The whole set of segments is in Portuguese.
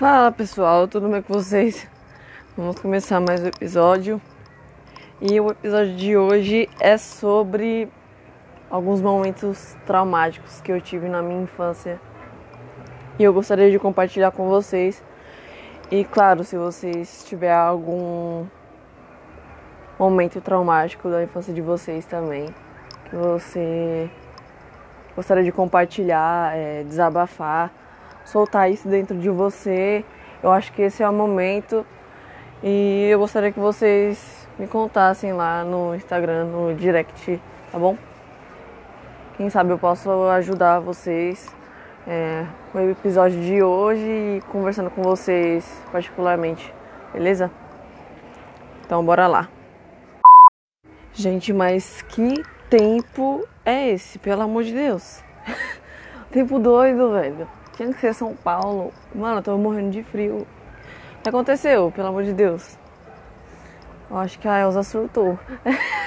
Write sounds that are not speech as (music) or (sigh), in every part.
Fala pessoal, tudo bem com vocês? Vamos começar mais um episódio. E o episódio de hoje é sobre alguns momentos traumáticos que eu tive na minha infância. E eu gostaria de compartilhar com vocês. E claro, se vocês tiverem algum momento traumático da infância de vocês também, que você gostaria de compartilhar, é, desabafar, soltar isso dentro de você. Eu acho que esse é o momento e eu gostaria que vocês me contassem lá no Instagram, no direct, tá bom? Quem sabe eu posso ajudar vocês é, com o episódio de hoje e conversando com vocês particularmente, beleza? Então bora lá. Gente, mas que tempo é esse, pelo amor de Deus? (laughs) tempo doido, velho. Tinha que ser São Paulo. Mano, eu tô morrendo de frio. O que aconteceu, pelo amor de Deus? Eu acho que a Elsa surtou.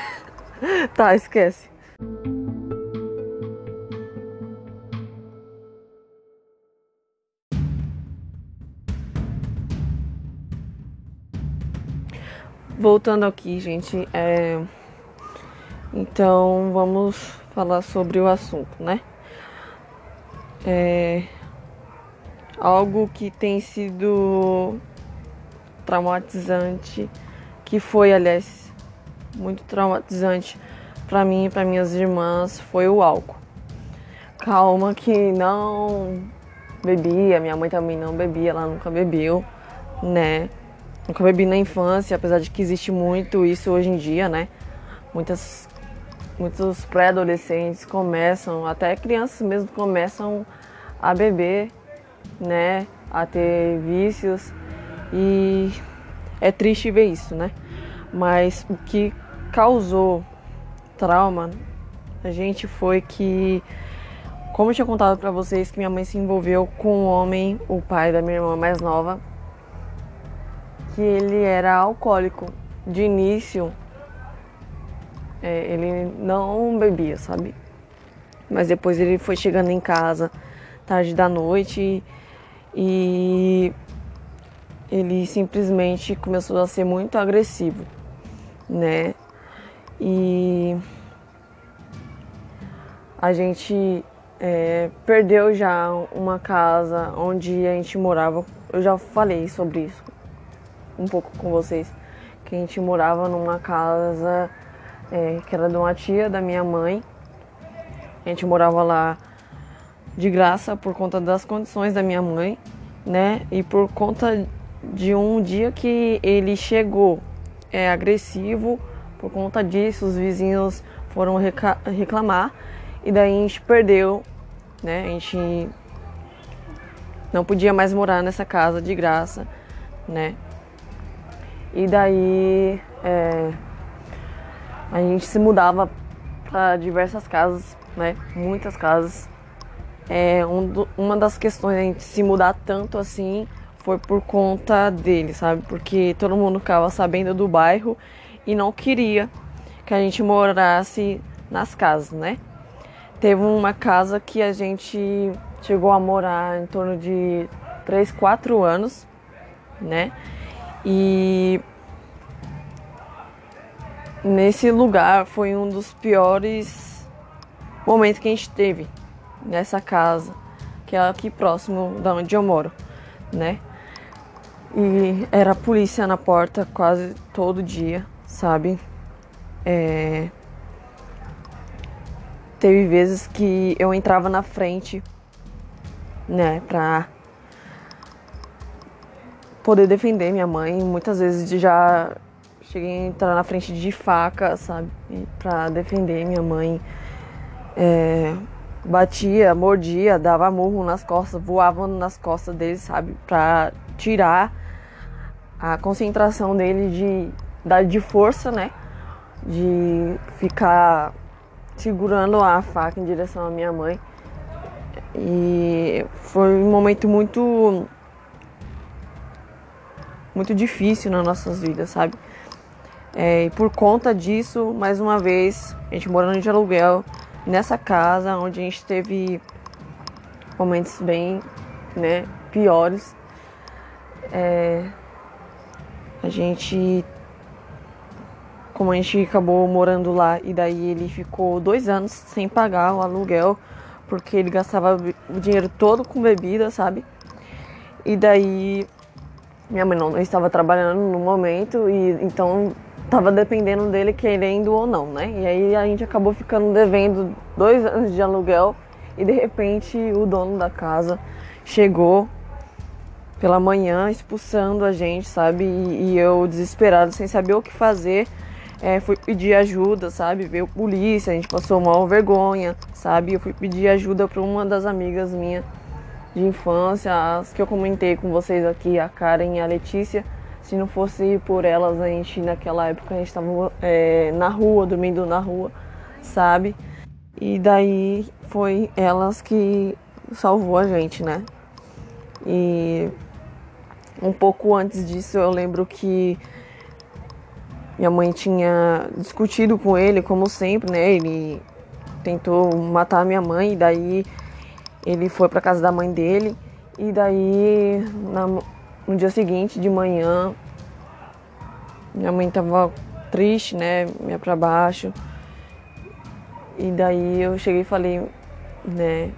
(laughs) tá, esquece. Voltando aqui, gente, é... então vamos falar sobre o assunto, né? É algo que tem sido traumatizante, que foi, aliás, muito traumatizante para mim e para minhas irmãs, foi o álcool. Calma que não bebia, minha mãe também não bebia, ela nunca bebeu, né? Nunca bebi na infância, apesar de que existe muito isso hoje em dia, né? Muitas, muitos pré-adolescentes começam, até crianças mesmo começam a beber, né? A ter vícios e é triste ver isso, né? Mas o que causou trauma a gente foi que, como eu tinha contado para vocês, que minha mãe se envolveu com um homem, o pai da minha irmã mais nova, que ele era alcoólico. De início, é, ele não bebia, sabe? Mas depois ele foi chegando em casa tarde da noite e ele simplesmente começou a ser muito agressivo, né? E a gente é, perdeu já uma casa onde a gente morava. Eu já falei sobre isso um pouco com vocês, que a gente morava numa casa é, que era de uma tia da minha mãe. A gente morava lá de graça por conta das condições da minha mãe, né? E por conta de um dia que ele chegou é, agressivo, por conta disso os vizinhos foram reclamar e daí a gente perdeu, né? A gente não podia mais morar nessa casa de graça, né? E daí é, a gente se mudava para diversas casas, né? Muitas casas. É, um do, uma das questões a gente se mudar tanto assim foi por conta dele, sabe? Porque todo mundo ficava sabendo do bairro e não queria que a gente morasse nas casas, né? Teve uma casa que a gente chegou a morar em torno de 3, 4 anos, né? E nesse lugar foi um dos piores momentos que a gente teve nessa casa, que é aqui próximo da onde eu moro, né? E era a polícia na porta quase todo dia, sabe? É... Teve vezes que eu entrava na frente, né, pra poder defender minha mãe. Muitas vezes já cheguei a entrar na frente de faca, sabe? Pra defender minha mãe. É, batia, mordia, dava murro nas costas, voava nas costas dele, sabe? Pra tirar a concentração dele de, de força, né? De ficar segurando a faca em direção à minha mãe. E foi um momento muito muito difícil nas nossas vidas, sabe? É, e por conta disso, mais uma vez, a gente morando de aluguel nessa casa, onde a gente teve momentos bem né, piores. É, a gente. Como a gente acabou morando lá e daí ele ficou dois anos sem pagar o aluguel, porque ele gastava o dinheiro todo com bebida, sabe? E daí minha mãe não estava trabalhando no momento e então estava dependendo dele querendo ou não, né? E aí a gente acabou ficando devendo dois anos de aluguel e de repente o dono da casa chegou pela manhã expulsando a gente, sabe? E, e eu desesperado, sem saber o que fazer, é, fui pedir ajuda, sabe? Veio polícia, a gente passou mal vergonha, sabe? Eu fui pedir ajuda para uma das amigas minhas de infância, as que eu comentei com vocês aqui, a Karen e a Letícia. Se não fosse por elas, a gente naquela época a gente estava é, na rua, dormindo na rua, sabe? E daí foi elas que salvou a gente, né? E um pouco antes disso eu lembro que minha mãe tinha discutido com ele, como sempre, né? Ele tentou matar minha mãe, e daí ele foi para casa da mãe dele, e daí na, no dia seguinte, de manhã, minha mãe tava triste, né? Minha pra baixo. E daí eu cheguei e falei, né?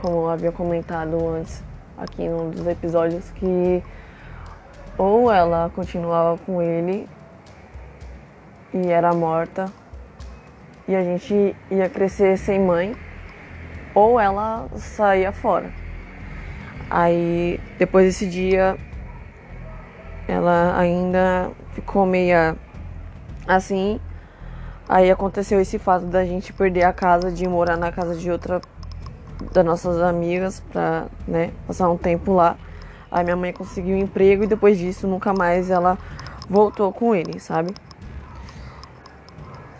Como eu havia comentado antes aqui num dos episódios, que ou ela continuava com ele e era morta e a gente ia crescer sem mãe, ou ela saía fora. Aí depois desse dia ela ainda ficou meia assim. Aí aconteceu esse fato da gente perder a casa, de morar na casa de outra das nossas amigas pra, né, passar um tempo lá. Aí minha mãe conseguiu um emprego e depois disso nunca mais ela voltou com ele, sabe?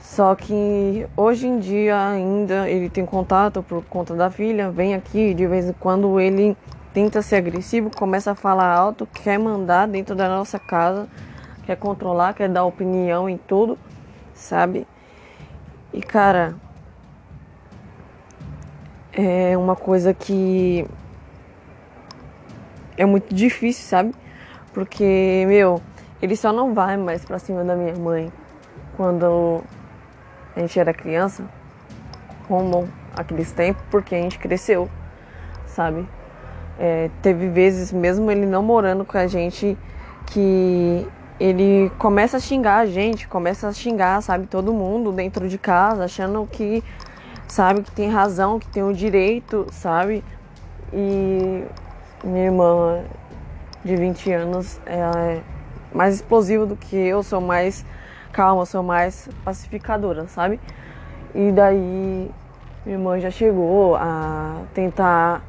Só que hoje em dia ainda ele tem contato por conta da filha, vem aqui de vez em quando ele tenta ser agressivo, começa a falar alto, quer mandar dentro da nossa casa, quer controlar, quer dar opinião em tudo, sabe? E cara, é uma coisa que é muito difícil, sabe? Porque, meu, ele só não vai mais pra cima da minha mãe quando a gente era criança, como aqueles tempos, porque a gente cresceu, sabe? É, teve vezes, mesmo ele não morando com a gente, que ele começa a xingar a gente, começa a xingar, sabe, todo mundo dentro de casa, achando que, sabe, que tem razão, que tem o direito, sabe? E minha irmã de 20 anos é mais explosiva do que eu, sou mais calma, sou mais pacificadora, sabe? E daí minha irmã já chegou a tentar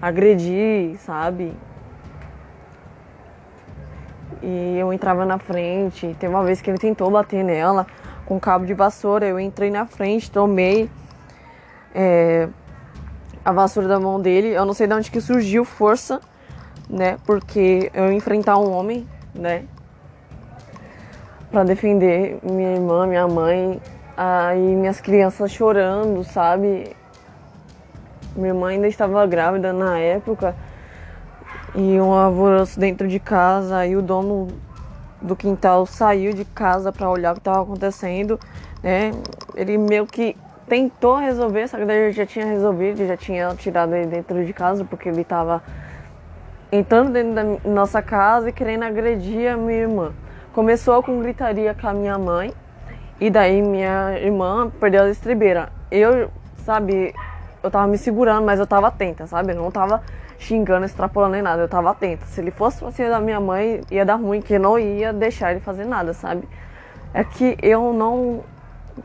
agredir, sabe? E eu entrava na frente. Teve uma vez que ele tentou bater nela com cabo de vassoura. Eu entrei na frente, tomei é, a vassoura da mão dele. Eu não sei de onde que surgiu força, né? Porque eu enfrentar um homem, né? Pra defender minha irmã, minha mãe, aí minhas crianças chorando, sabe? Minha mãe ainda estava grávida na época e um alvoroço dentro de casa. E o dono do quintal saiu de casa para olhar o que estava acontecendo. Né? Ele meio que tentou resolver, só que daí já tinha resolvido, já tinha tirado ele dentro de casa porque ele estava entrando dentro da nossa casa e querendo agredir a minha irmã. Começou com gritaria com a minha mãe e daí minha irmã perdeu a estribeira. Eu, sabe, eu tava me segurando, mas eu tava atenta, sabe? Eu não tava xingando, extrapolando nem nada, eu tava atenta. Se ele fosse pra cima da minha mãe, ia dar ruim, que não ia deixar ele fazer nada, sabe? É que eu não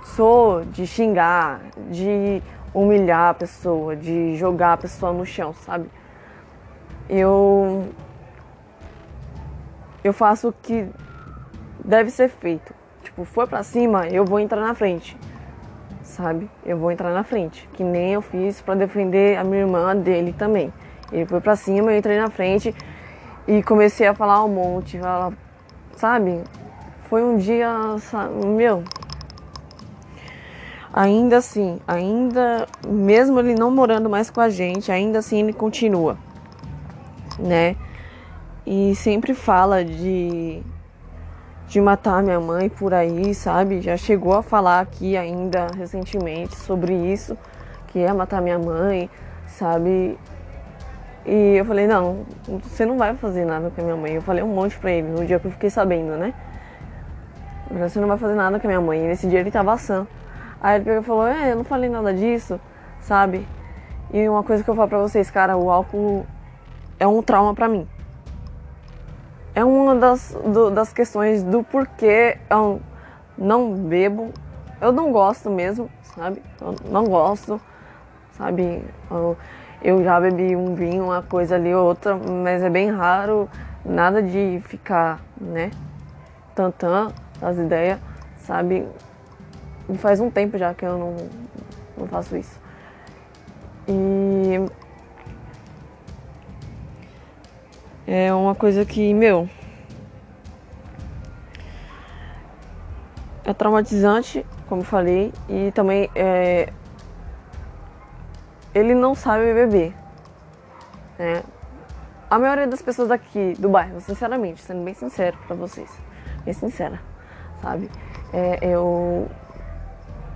sou de xingar, de humilhar a pessoa, de jogar a pessoa no chão, sabe? Eu eu faço o que deve ser feito. Tipo, foi pra cima, eu vou entrar na frente sabe? Eu vou entrar na frente, que nem eu fiz para defender a minha irmã dele também. Ele foi para cima, eu entrei na frente e comecei a falar um monte, falar, sabe? Foi um dia, sabe, meu. Ainda assim, ainda mesmo ele não morando mais com a gente, ainda assim ele continua, né? e sempre fala de de matar minha mãe por aí, sabe? Já chegou a falar aqui ainda recentemente sobre isso, que ia matar minha mãe, sabe? E eu falei, não, você não vai fazer nada com a minha mãe. Eu falei um monte pra ele no dia que eu fiquei sabendo, né? Você não vai fazer nada com a minha mãe. E nesse dia ele tava sã. Aí ele pegou e falou, é, eu não falei nada disso, sabe? E uma coisa que eu falo pra vocês, cara, o álcool é um trauma pra mim é uma das, do, das questões do porquê eu não bebo. Eu não gosto mesmo, sabe? Eu não gosto, sabe? Eu, eu já bebi um vinho, uma coisa ali ou outra, mas é bem raro, nada de ficar, né? Tantã as ideias, sabe? Faz um tempo já que eu não, não faço isso. E É uma coisa que, meu. É traumatizante, como falei, e também é. Ele não sabe beber. Né? A maioria das pessoas daqui do bairro, sinceramente, sendo bem sincero pra vocês, bem sincera, sabe? É, eu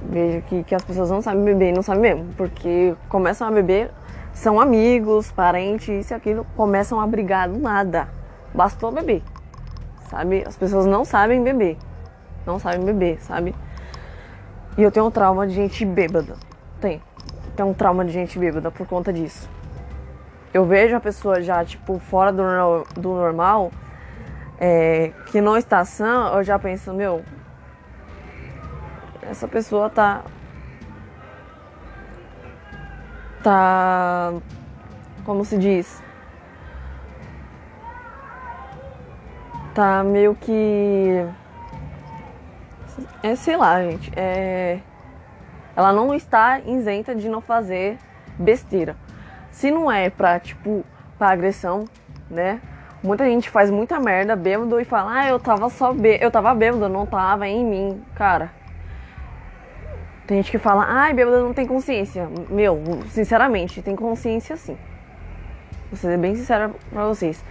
vejo que, que as pessoas não sabem beber não sabem mesmo, porque começam a beber são amigos, parentes, isso e aquilo, começam a brigar do nada. Bastou beber, sabe? As pessoas não sabem beber, não sabem beber, sabe? E eu tenho um trauma de gente bêbada. Tem. Tenho um trauma de gente bêbada por conta disso. Eu vejo a pessoa já, tipo, fora do, do normal, é, que não está sã, eu já penso, meu, essa pessoa tá tá. Como se diz? Tá meio que. É, sei lá, gente. É. Ela não está isenta de não fazer besteira. Se não é pra, tipo, pra agressão, né? Muita gente faz muita merda bêbado e fala, ah, eu tava só bêbado, eu tava bêbado, não tava em mim. Cara, tem gente que fala, ai, bêbado não tem consciência. Meu, sinceramente, tem consciência sim. Vou ser bem sincera pra vocês.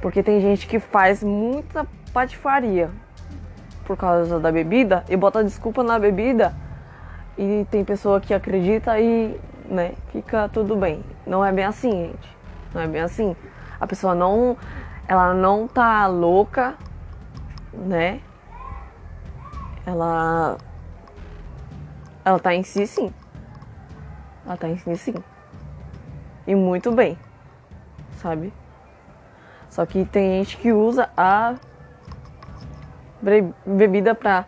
Porque tem gente que faz muita patifaria por causa da bebida e bota desculpa na bebida. E tem pessoa que acredita e, né, fica tudo bem. Não é bem assim, gente. Não é bem assim. A pessoa não. Ela não tá louca, né? Ela ela tá em si sim. Ela tá em si sim. E muito bem. Sabe? Só que tem gente que usa a bebida pra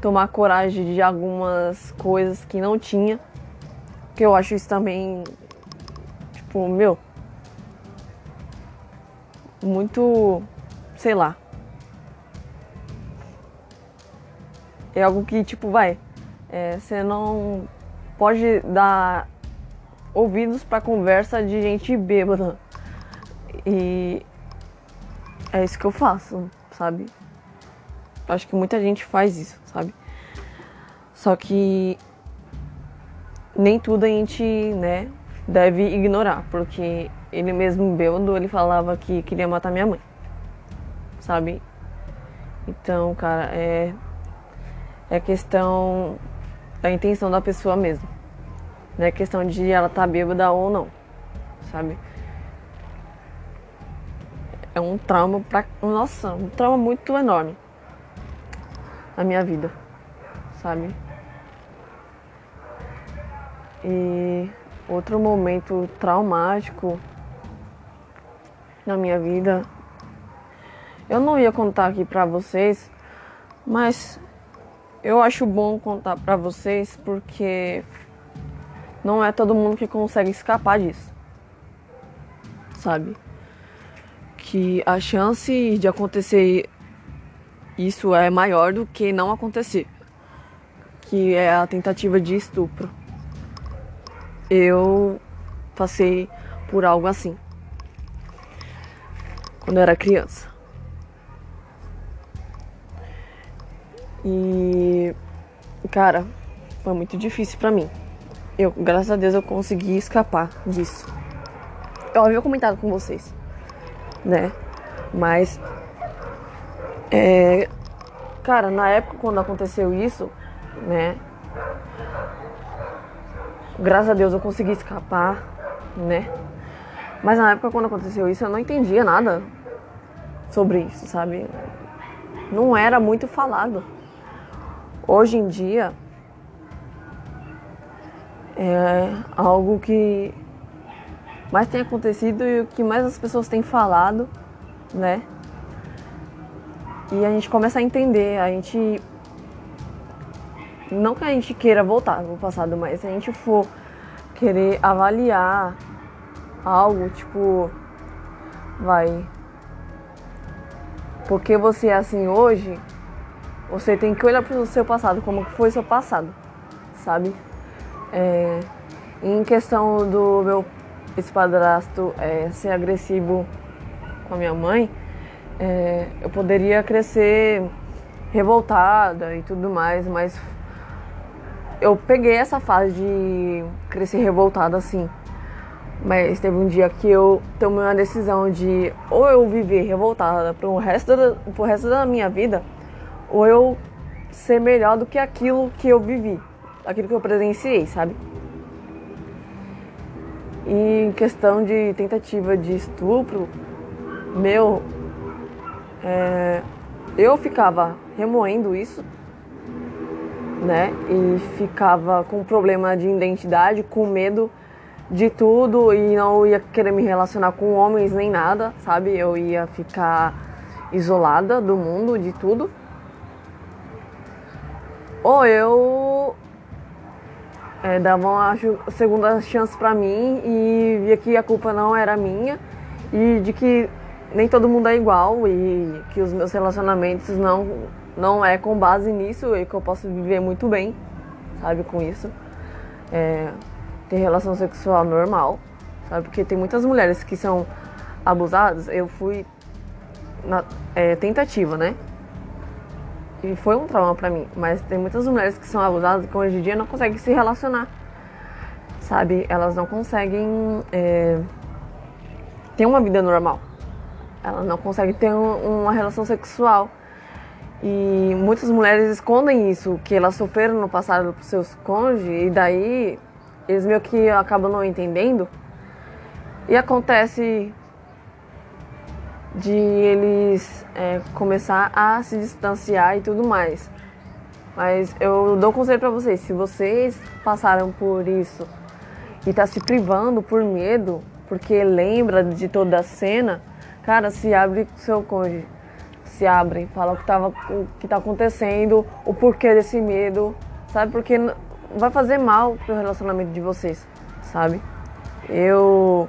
tomar coragem de algumas coisas que não tinha. Que eu acho isso também. Tipo, meu. Muito. Sei lá. É algo que, tipo, vai. É, você não pode dar ouvidos para conversa de gente bêbada. E é isso que eu faço, sabe? Acho que muita gente faz isso, sabe? Só que nem tudo a gente, né, deve ignorar, porque ele mesmo bêbado, ele falava que queria matar minha mãe. Sabe? Então, cara, é é questão da intenção da pessoa mesmo. Não é questão de ela estar tá bêbada ou não, sabe? É um trauma pra. Nossa, um trauma muito enorme na minha vida, sabe? E outro momento traumático na minha vida. Eu não ia contar aqui pra vocês, mas eu acho bom contar para vocês porque não é todo mundo que consegue escapar disso. Sabe? Que a chance de acontecer isso é maior do que não acontecer. Que é a tentativa de estupro. Eu passei por algo assim. Quando eu era criança. E cara, foi muito difícil para mim. Eu, graças a Deus, eu consegui escapar disso. Eu havia comentado com vocês, né? Mas, é, cara, na época quando aconteceu isso, né? Graças a Deus eu consegui escapar, né? Mas na época quando aconteceu isso eu não entendia nada sobre isso, sabe? Não era muito falado. Hoje em dia é algo que mais tem acontecido e o que mais as pessoas têm falado, né? E a gente começa a entender, a gente não que a gente queira voltar no passado, mas se a gente for querer avaliar algo, tipo, vai. Porque você é assim hoje, você tem que olhar para o seu passado, como foi seu passado, sabe? É, em questão do meu espadrasto é, ser agressivo com a minha mãe, é, eu poderia crescer revoltada e tudo mais, mas eu peguei essa fase de crescer revoltada assim. Mas teve um dia que eu tomei uma decisão de ou eu viver revoltada pro resto da, pro resto da minha vida, ou eu ser melhor do que aquilo que eu vivi, aquilo que eu presenciei, sabe? E em questão de tentativa de estupro, meu, é, eu ficava remoendo isso né? E ficava com problema de identidade, com medo de tudo e não ia querer me relacionar com homens nem nada, sabe? Eu ia ficar isolada do mundo, de tudo. Ou eu é, dava uma segunda chance para mim e via que a culpa não era minha e de que nem todo mundo é igual e que os meus relacionamentos não não é com base nisso e que eu posso viver muito bem, sabe, com isso. É, ter relação sexual normal, sabe? Porque tem muitas mulheres que são abusadas. Eu fui na é, tentativa, né? E foi um trauma pra mim. Mas tem muitas mulheres que são abusadas que hoje em dia não conseguem se relacionar, sabe? Elas não conseguem é, ter uma vida normal. Elas não conseguem ter um, uma relação sexual e muitas mulheres escondem isso, que elas sofreram no passado por seus cônjuges, e daí eles meio que acabam não entendendo. E acontece de eles é, começar a se distanciar e tudo mais. Mas eu dou um conselho para vocês, se vocês passaram por isso e tá se privando por medo, porque lembra de toda a cena, cara, se abre com seu cônjuge se abrem, falam o que, tava, o que tá acontecendo, o porquê desse medo, sabe? Porque vai fazer mal pro relacionamento de vocês, sabe? Eu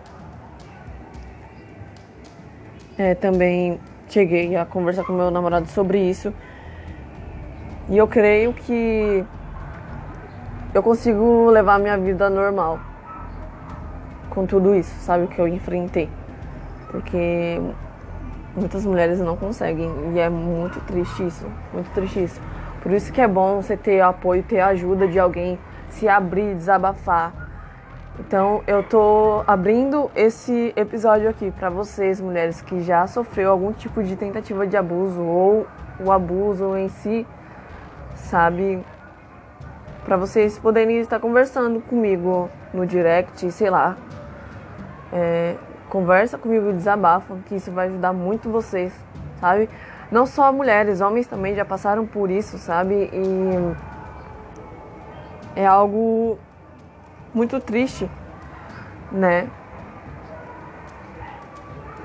é, também cheguei a conversar com meu namorado sobre isso. E eu creio que eu consigo levar minha vida normal com tudo isso, sabe? Que eu enfrentei. Porque Muitas mulheres não conseguem e é muito triste isso, muito triste isso. Por isso que é bom você ter apoio, ter ajuda de alguém, se abrir, desabafar. Então eu tô abrindo esse episódio aqui para vocês, mulheres que já sofreu algum tipo de tentativa de abuso ou o abuso em si, sabe? Para vocês poderem estar conversando comigo no direct, sei lá. É, Conversa comigo, desabafa, que isso vai ajudar muito vocês, sabe? Não só mulheres, homens também já passaram por isso, sabe? E é algo muito triste, né?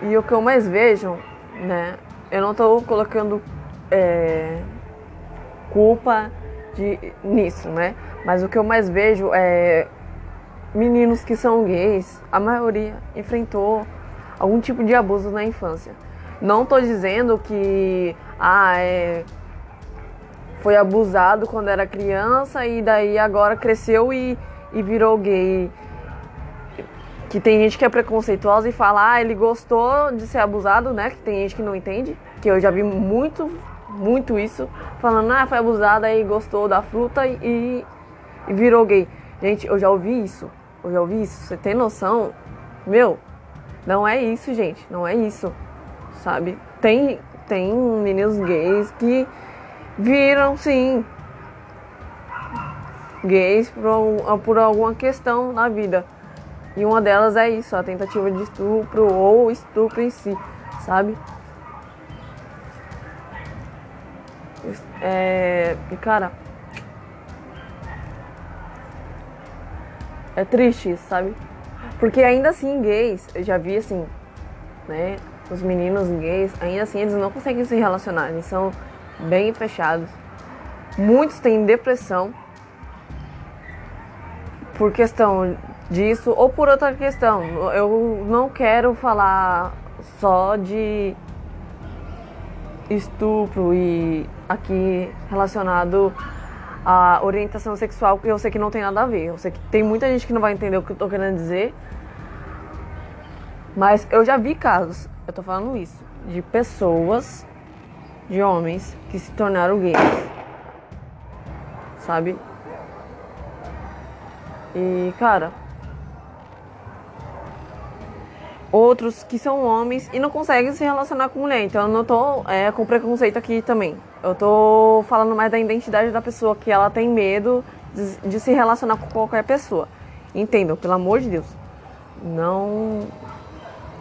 E o que eu mais vejo, né? Eu não estou colocando é, culpa de, nisso, né? Mas o que eu mais vejo é meninos que são gays, a maioria enfrentou algum tipo de abuso na infância. Não estou dizendo que ah, é, foi abusado quando era criança e daí agora cresceu e, e virou gay. Que tem gente que é preconceituosa e fala, ah, ele gostou de ser abusado, né? Que tem gente que não entende. Que eu já vi muito, muito isso. Falando, ah, foi abusado, aí gostou da fruta e, e virou gay. Gente, eu já ouvi isso. Eu já ouvi isso. Você tem noção? Meu, não é isso, gente. Não é isso. sabe? Tem, tem meninos gays que viram, sim, gays por, por alguma questão na vida. E uma delas é isso, a tentativa de estupro ou estupro em si, sabe? É, e cara, é triste sabe? Porque ainda assim, gays, eu já vi assim, né? Os meninos gays, ainda assim, eles não conseguem se relacionar, eles são bem fechados. Muitos têm depressão por questão disso ou por outra questão. Eu não quero falar só de estupro e aqui relacionado à orientação sexual, porque eu sei que não tem nada a ver. Eu sei que tem muita gente que não vai entender o que eu tô querendo dizer. Mas eu já vi casos, eu tô falando isso, de pessoas, de homens que se tornaram gays. Sabe? E, cara, outros que são homens e não conseguem se relacionar com mulher. Então eu não tô é, com preconceito aqui também. Eu tô falando mais da identidade da pessoa, que ela tem medo de, de se relacionar com qualquer pessoa. Entendam, pelo amor de Deus. Não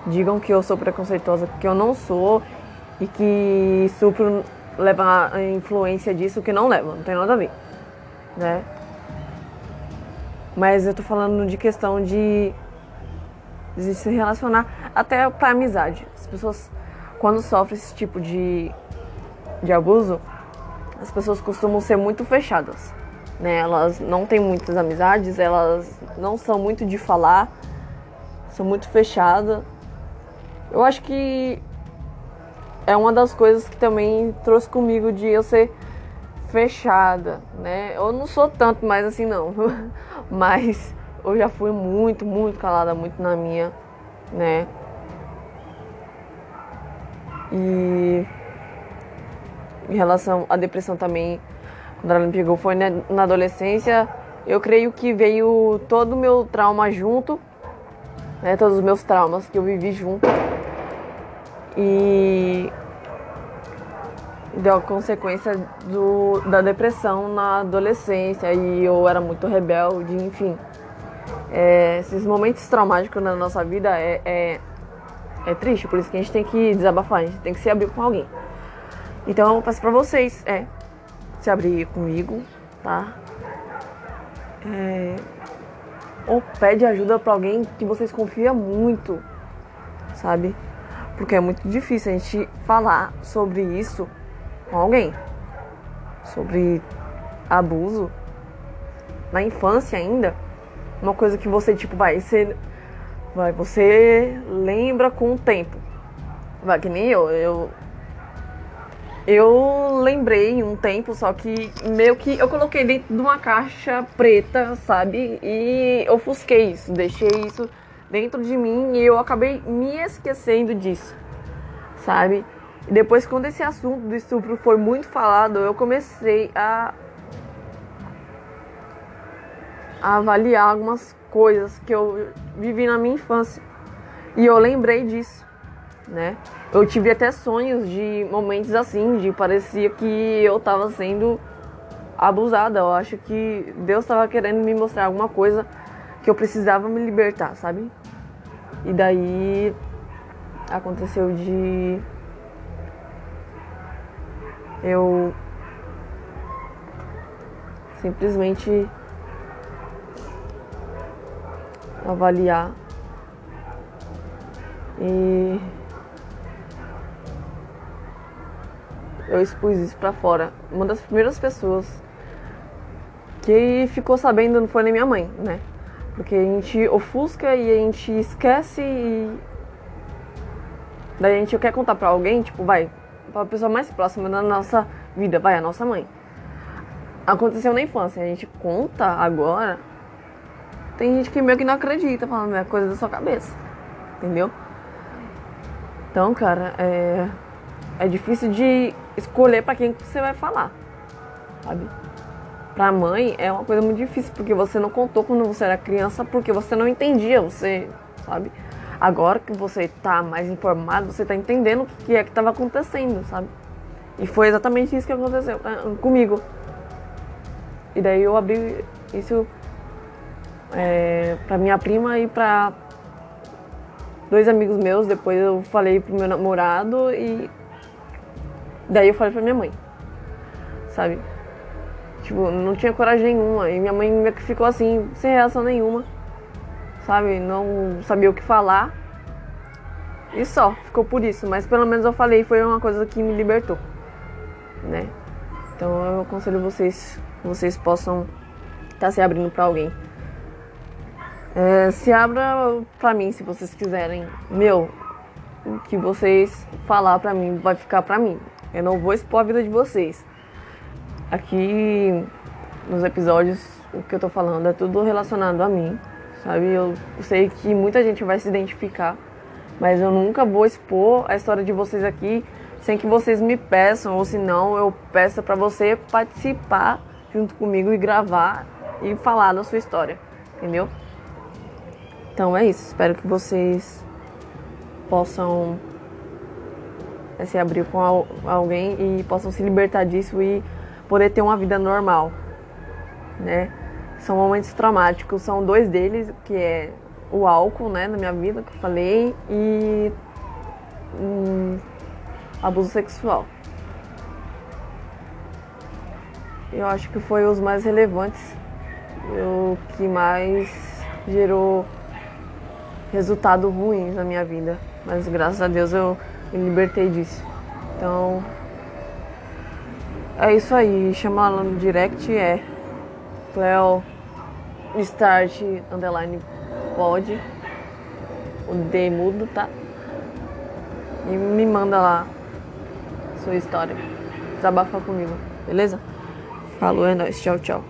digam que eu sou preconceituosa, porque eu não sou e que supro leva a influência disso que não leva, não tem nada a ver, né? Mas eu tô falando de questão de, de se relacionar até para amizade. As pessoas, quando sofrem esse tipo de, de abuso, as pessoas costumam ser muito fechadas. Né? Elas não têm muitas amizades, elas não são muito de falar, são muito fechadas. Eu acho que é uma das coisas que também trouxe comigo de eu ser fechada, né? Eu não sou tanto mais assim não, (laughs) mas eu já fui muito, muito calada, muito na minha, né? E em relação à depressão também, quando ela me pegou foi na adolescência, eu creio que veio todo o meu trauma junto, né? Todos os meus traumas que eu vivi junto. E deu consequência do, da depressão na adolescência e eu era muito rebelde, enfim. É, esses momentos traumáticos na nossa vida é, é, é, triste, por isso que a gente tem que desabafar, a gente tem que se abrir com alguém. Então eu peço pra vocês, é, se abrir comigo, tá? É, ou pede ajuda pra alguém que vocês confiam muito, sabe? Porque é muito difícil a gente falar sobre isso com alguém sobre abuso na infância ainda, uma coisa que você tipo vai ser vai você lembra com o tempo. Vai que nem eu, eu eu lembrei um tempo, só que meio que eu coloquei dentro de uma caixa preta, sabe? E ofusquei isso, deixei isso dentro de mim e eu acabei me esquecendo disso, sabe? Depois, quando esse assunto do estupro foi muito falado, eu comecei a, a avaliar algumas coisas que eu vivi na minha infância. E eu lembrei disso, né? Eu tive até sonhos de momentos assim, de parecia que eu estava sendo abusada. Eu acho que Deus estava querendo me mostrar alguma coisa que eu precisava me libertar, sabe? E daí aconteceu de eu simplesmente avaliar e eu expus isso para fora. Uma das primeiras pessoas que ficou sabendo não foi nem minha mãe, né? Porque a gente ofusca e a gente esquece e daí a gente quer contar para alguém, tipo, vai, a pessoa mais próxima da nossa vida, vai, a nossa mãe. Aconteceu na infância, a gente conta agora. Tem gente que meio que não acredita, falando, é coisa da sua cabeça. Entendeu? Então, cara, é, é difícil de escolher para quem você vai falar, sabe? Pra mãe é uma coisa muito difícil, porque você não contou quando você era criança, porque você não entendia, você, sabe? Agora que você tá mais informado, você tá entendendo o que é que tava acontecendo, sabe? E foi exatamente isso que aconteceu ah, comigo. E daí eu abri isso é, pra minha prima e pra dois amigos meus. Depois eu falei pro meu namorado e daí eu falei pra minha mãe, sabe? Tipo, não tinha coragem nenhuma. E minha mãe ficou assim, sem reação nenhuma, sabe? Não sabia o que falar. E só, ficou por isso. Mas pelo menos eu falei, foi uma coisa que me libertou, né? Então eu aconselho vocês, vocês possam estar tá se abrindo para alguém. É, se abra pra mim se vocês quiserem. Meu, o que vocês falar pra mim vai ficar pra mim. Eu não vou expor a vida de vocês. Aqui nos episódios, o que eu tô falando é tudo relacionado a mim, sabe? Eu sei que muita gente vai se identificar, mas eu nunca vou expor a história de vocês aqui sem que vocês me peçam, ou se não, eu peço para você participar junto comigo e gravar e falar da sua história, entendeu? Então é isso. Espero que vocês possam eh, se abrir com alguém e possam se libertar disso e poder ter uma vida normal, né? São momentos traumáticos, são dois deles, que é o álcool, né, na minha vida, que eu falei, e um, abuso sexual. Eu acho que foi os mais relevantes, o que mais gerou resultado ruins na minha vida. Mas graças a Deus eu me libertei disso. Então é isso aí. Chama lá no direct é Cleo Start Underline pode. O D mudo, tá? E me manda lá sua história. Desabafa comigo, beleza? Falou, é nóis. Tchau, tchau.